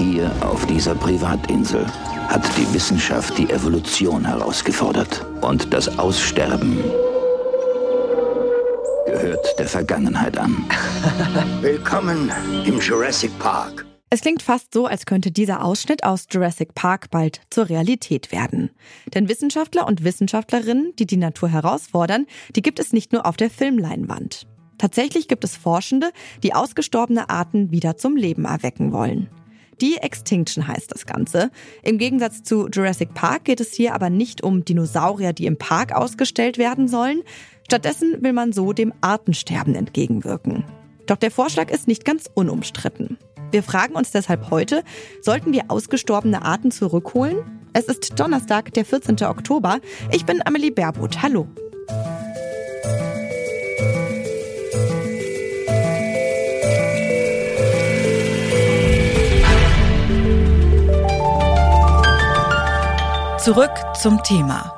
Hier auf dieser Privatinsel hat die Wissenschaft die Evolution herausgefordert. Und das Aussterben gehört der Vergangenheit an. Willkommen im Jurassic Park. Es klingt fast so, als könnte dieser Ausschnitt aus Jurassic Park bald zur Realität werden. Denn Wissenschaftler und Wissenschaftlerinnen, die die Natur herausfordern, die gibt es nicht nur auf der Filmleinwand. Tatsächlich gibt es Forschende, die ausgestorbene Arten wieder zum Leben erwecken wollen. De-Extinction heißt das Ganze. Im Gegensatz zu Jurassic Park geht es hier aber nicht um Dinosaurier, die im Park ausgestellt werden sollen. Stattdessen will man so dem Artensterben entgegenwirken. Doch der Vorschlag ist nicht ganz unumstritten. Wir fragen uns deshalb heute, sollten wir ausgestorbene Arten zurückholen? Es ist Donnerstag, der 14. Oktober. Ich bin Amelie Baerbuth. Hallo. Zurück zum Thema.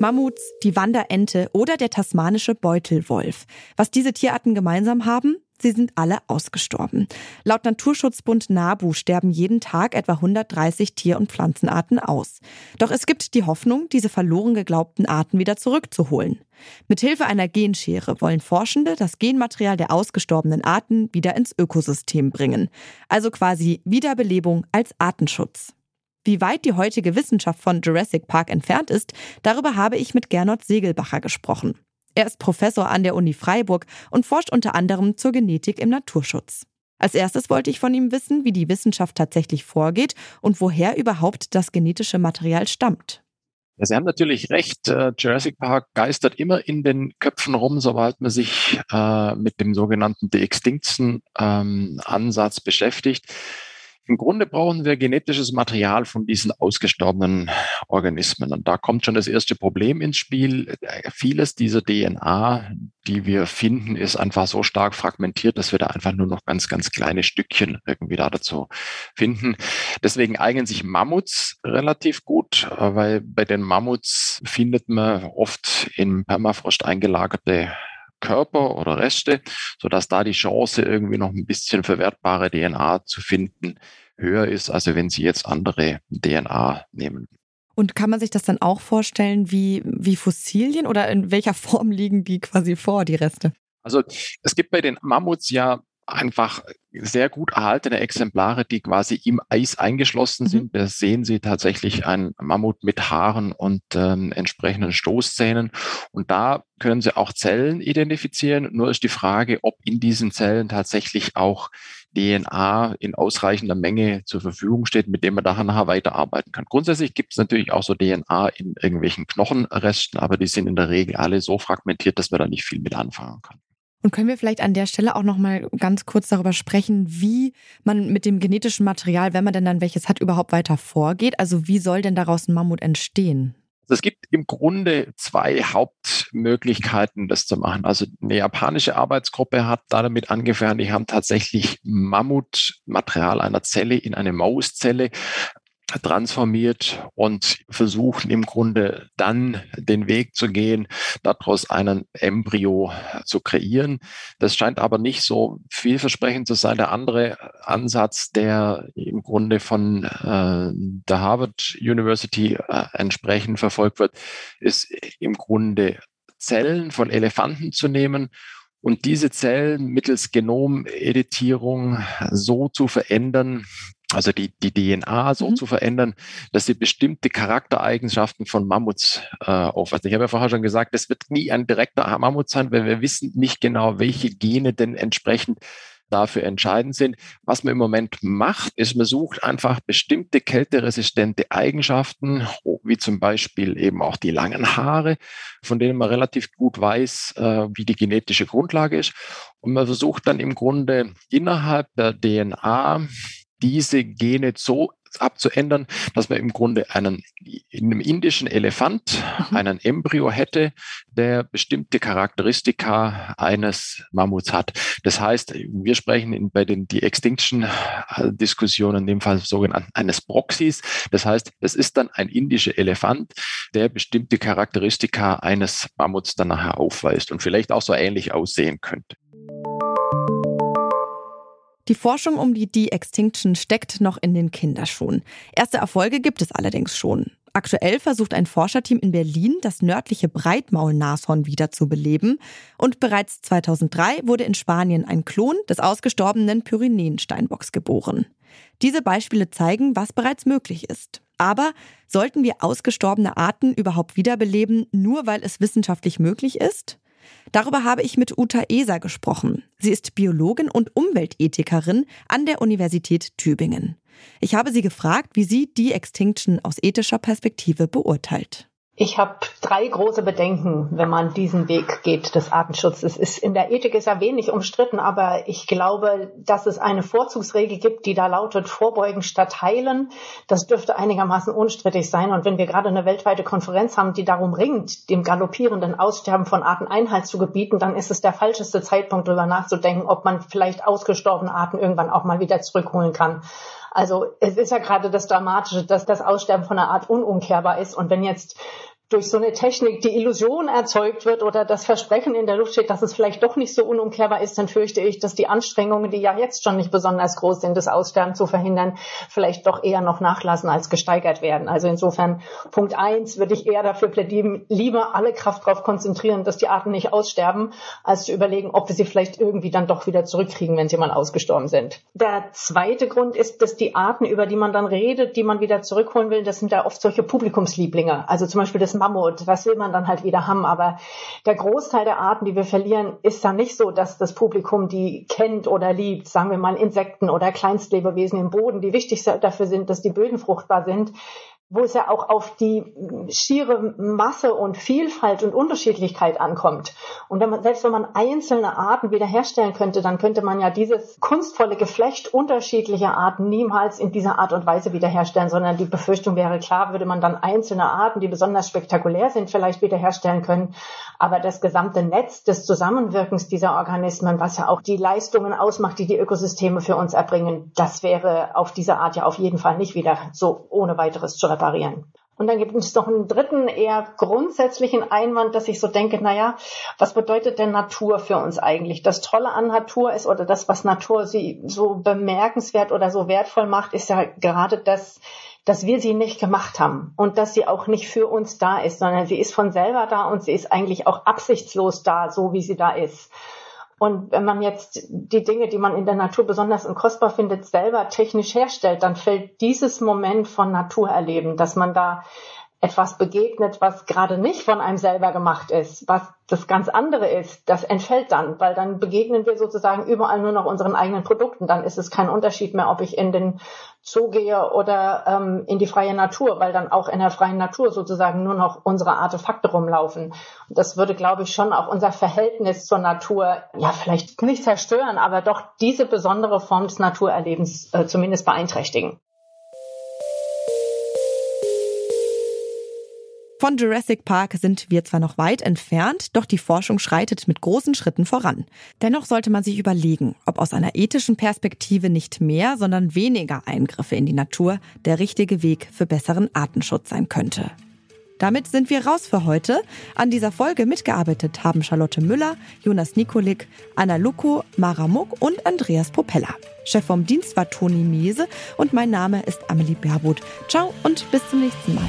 Mammuts, die Wanderente oder der tasmanische Beutelwolf. Was diese Tierarten gemeinsam haben? Sie sind alle ausgestorben. Laut Naturschutzbund NABU sterben jeden Tag etwa 130 Tier- und Pflanzenarten aus. Doch es gibt die Hoffnung, diese verloren geglaubten Arten wieder zurückzuholen. Mithilfe einer Genschere wollen Forschende das Genmaterial der ausgestorbenen Arten wieder ins Ökosystem bringen. Also quasi Wiederbelebung als Artenschutz. Wie weit die heutige Wissenschaft von Jurassic Park entfernt ist, darüber habe ich mit Gernot Segelbacher gesprochen. Er ist Professor an der Uni Freiburg und forscht unter anderem zur Genetik im Naturschutz. Als erstes wollte ich von ihm wissen, wie die Wissenschaft tatsächlich vorgeht und woher überhaupt das genetische Material stammt. Ja, Sie haben natürlich recht. Äh, Jurassic Park geistert immer in den Köpfen rum, sobald man sich äh, mit dem sogenannten De-Extinction-Ansatz ähm, beschäftigt. Im Grunde brauchen wir genetisches Material von diesen ausgestorbenen Organismen. Und da kommt schon das erste Problem ins Spiel. Vieles dieser DNA, die wir finden, ist einfach so stark fragmentiert, dass wir da einfach nur noch ganz, ganz kleine Stückchen irgendwie da dazu finden. Deswegen eignen sich Mammuts relativ gut, weil bei den Mammuts findet man oft im Permafrost eingelagerte Körper oder Reste, sodass da die Chance, irgendwie noch ein bisschen verwertbare DNA zu finden, höher ist, als wenn Sie jetzt andere DNA nehmen. Und kann man sich das dann auch vorstellen wie, wie Fossilien oder in welcher Form liegen die quasi vor, die Reste? Also es gibt bei den Mammuts ja einfach sehr gut erhaltene Exemplare, die quasi im Eis eingeschlossen mhm. sind. Da sehen Sie tatsächlich ein Mammut mit Haaren und ähm, entsprechenden Stoßzähnen. Und da können Sie auch Zellen identifizieren. Nur ist die Frage, ob in diesen Zellen tatsächlich auch DNA in ausreichender Menge zur Verfügung steht, mit dem man nachher weiterarbeiten kann. Grundsätzlich gibt es natürlich auch so DNA in irgendwelchen Knochenresten, aber die sind in der Regel alle so fragmentiert, dass man da nicht viel mit anfangen kann. Und können wir vielleicht an der Stelle auch noch mal ganz kurz darüber sprechen, wie man mit dem genetischen Material, wenn man denn dann welches hat, überhaupt weiter vorgeht? Also wie soll denn daraus ein Mammut entstehen? Also es gibt im Grunde zwei Hauptmöglichkeiten, das zu machen. Also eine japanische Arbeitsgruppe hat damit angefangen, die haben tatsächlich Mammutmaterial einer Zelle in eine Mauszelle transformiert und versuchen im Grunde dann den Weg zu gehen, daraus einen Embryo zu kreieren. Das scheint aber nicht so vielversprechend zu sein. Der andere Ansatz, der im Grunde von äh, der Harvard University äh, entsprechend verfolgt wird, ist im Grunde Zellen von Elefanten zu nehmen und diese Zellen mittels Genomeditierung so zu verändern, also die, die DNA so mhm. zu verändern, dass sie bestimmte Charaktereigenschaften von Mammuts äh, aufweisen. Ich habe ja vorher schon gesagt, es wird nie ein direkter Mammut sein, weil wir wissen nicht genau, welche Gene denn entsprechend dafür entscheidend sind. Was man im Moment macht, ist, man sucht einfach bestimmte kälteresistente Eigenschaften, wie zum Beispiel eben auch die langen Haare, von denen man relativ gut weiß, äh, wie die genetische Grundlage ist. Und man versucht dann im Grunde innerhalb der DNA diese Gene so abzuändern, dass man im Grunde einen in einem indischen Elefant mhm. einen Embryo hätte, der bestimmte Charakteristika eines Mammuts hat. Das heißt, wir sprechen in, bei den die Extinction-Diskussionen in dem Fall sogenannten eines Proxys. Das heißt, es ist dann ein indischer Elefant, der bestimmte Charakteristika eines Mammuts dann nachher aufweist und vielleicht auch so ähnlich aussehen könnte. Die Forschung um die De-Extinction steckt noch in den Kinderschuhen. Erste Erfolge gibt es allerdings schon. Aktuell versucht ein Forscherteam in Berlin, das nördliche Breitmaulnashorn wiederzubeleben. Und bereits 2003 wurde in Spanien ein Klon des ausgestorbenen Pyrenäensteinbocks geboren. Diese Beispiele zeigen, was bereits möglich ist. Aber sollten wir ausgestorbene Arten überhaupt wiederbeleben, nur weil es wissenschaftlich möglich ist? Darüber habe ich mit Uta Eser gesprochen. Sie ist Biologin und Umweltethikerin an der Universität Tübingen. Ich habe sie gefragt, wie sie die Extinction aus ethischer Perspektive beurteilt. Ich habe drei große Bedenken, wenn man diesen Weg geht des Artenschutzes. Ist in der Ethik ist ja wenig umstritten, aber ich glaube, dass es eine Vorzugsregel gibt, die da lautet Vorbeugen statt heilen. Das dürfte einigermaßen unstrittig sein. Und wenn wir gerade eine weltweite Konferenz haben, die darum ringt, dem galoppierenden Aussterben von Arten Einhalt zu gebieten, dann ist es der falscheste Zeitpunkt, darüber nachzudenken, ob man vielleicht ausgestorbene Arten irgendwann auch mal wieder zurückholen kann. Also es ist ja gerade das Dramatische, dass das Aussterben von einer Art unumkehrbar ist. Und wenn jetzt durch so eine Technik die Illusion erzeugt wird oder das Versprechen in der Luft steht, dass es vielleicht doch nicht so unumkehrbar ist, dann fürchte ich, dass die Anstrengungen, die ja jetzt schon nicht besonders groß sind, das Aussterben zu verhindern, vielleicht doch eher noch nachlassen als gesteigert werden. Also insofern Punkt eins würde ich eher dafür plädieren, lieber alle Kraft darauf konzentrieren, dass die Arten nicht aussterben, als zu überlegen, ob wir sie vielleicht irgendwie dann doch wieder zurückkriegen, wenn sie mal ausgestorben sind. Der zweite Grund ist, dass die Arten, über die man dann redet, die man wieder zurückholen will, das sind ja oft solche Publikumslieblinge. Also zum Beispiel das Mammut, was will man dann halt wieder haben? Aber der Großteil der Arten, die wir verlieren, ist dann nicht so, dass das Publikum die kennt oder liebt. Sagen wir mal Insekten oder Kleinstlebewesen im Boden, die wichtig dafür sind, dass die Böden fruchtbar sind wo es ja auch auf die schiere Masse und Vielfalt und Unterschiedlichkeit ankommt. Und wenn man, selbst wenn man einzelne Arten wiederherstellen könnte, dann könnte man ja dieses kunstvolle Geflecht unterschiedlicher Arten niemals in dieser Art und Weise wiederherstellen, sondern die Befürchtung wäre klar, würde man dann einzelne Arten, die besonders spektakulär sind, vielleicht wiederherstellen können. Aber das gesamte Netz des Zusammenwirkens dieser Organismen, was ja auch die Leistungen ausmacht, die die Ökosysteme für uns erbringen, das wäre auf diese Art ja auf jeden Fall nicht wieder so ohne weiteres zu reparieren. Und dann gibt es noch einen dritten, eher grundsätzlichen Einwand, dass ich so denke, naja, was bedeutet denn Natur für uns eigentlich? Das Tolle an Natur ist, oder das, was Natur sie so bemerkenswert oder so wertvoll macht, ist ja gerade das, dass wir sie nicht gemacht haben und dass sie auch nicht für uns da ist, sondern sie ist von selber da und sie ist eigentlich auch absichtslos da, so wie sie da ist. Und wenn man jetzt die Dinge, die man in der Natur besonders und kostbar findet, selber technisch herstellt, dann fällt dieses Moment von Naturerleben, dass man da etwas begegnet, was gerade nicht von einem selber gemacht ist, was das ganz andere ist, das entfällt dann, weil dann begegnen wir sozusagen überall nur noch unseren eigenen Produkten. Dann ist es kein Unterschied mehr, ob ich in den Zoo gehe oder ähm, in die freie Natur, weil dann auch in der freien Natur sozusagen nur noch unsere Artefakte rumlaufen. Und das würde, glaube ich, schon auch unser Verhältnis zur Natur, ja, vielleicht nicht zerstören, aber doch diese besondere Form des Naturerlebens äh, zumindest beeinträchtigen. Von Jurassic Park sind wir zwar noch weit entfernt, doch die Forschung schreitet mit großen Schritten voran. Dennoch sollte man sich überlegen, ob aus einer ethischen Perspektive nicht mehr, sondern weniger Eingriffe in die Natur der richtige Weg für besseren Artenschutz sein könnte. Damit sind wir raus für heute. An dieser Folge mitgearbeitet haben Charlotte Müller, Jonas Nikolik, Anna Luko, Mara Muck und Andreas Propeller. Chef vom Dienst war Toni Mese und mein Name ist Amelie Berbot. Ciao und bis zum nächsten Mal.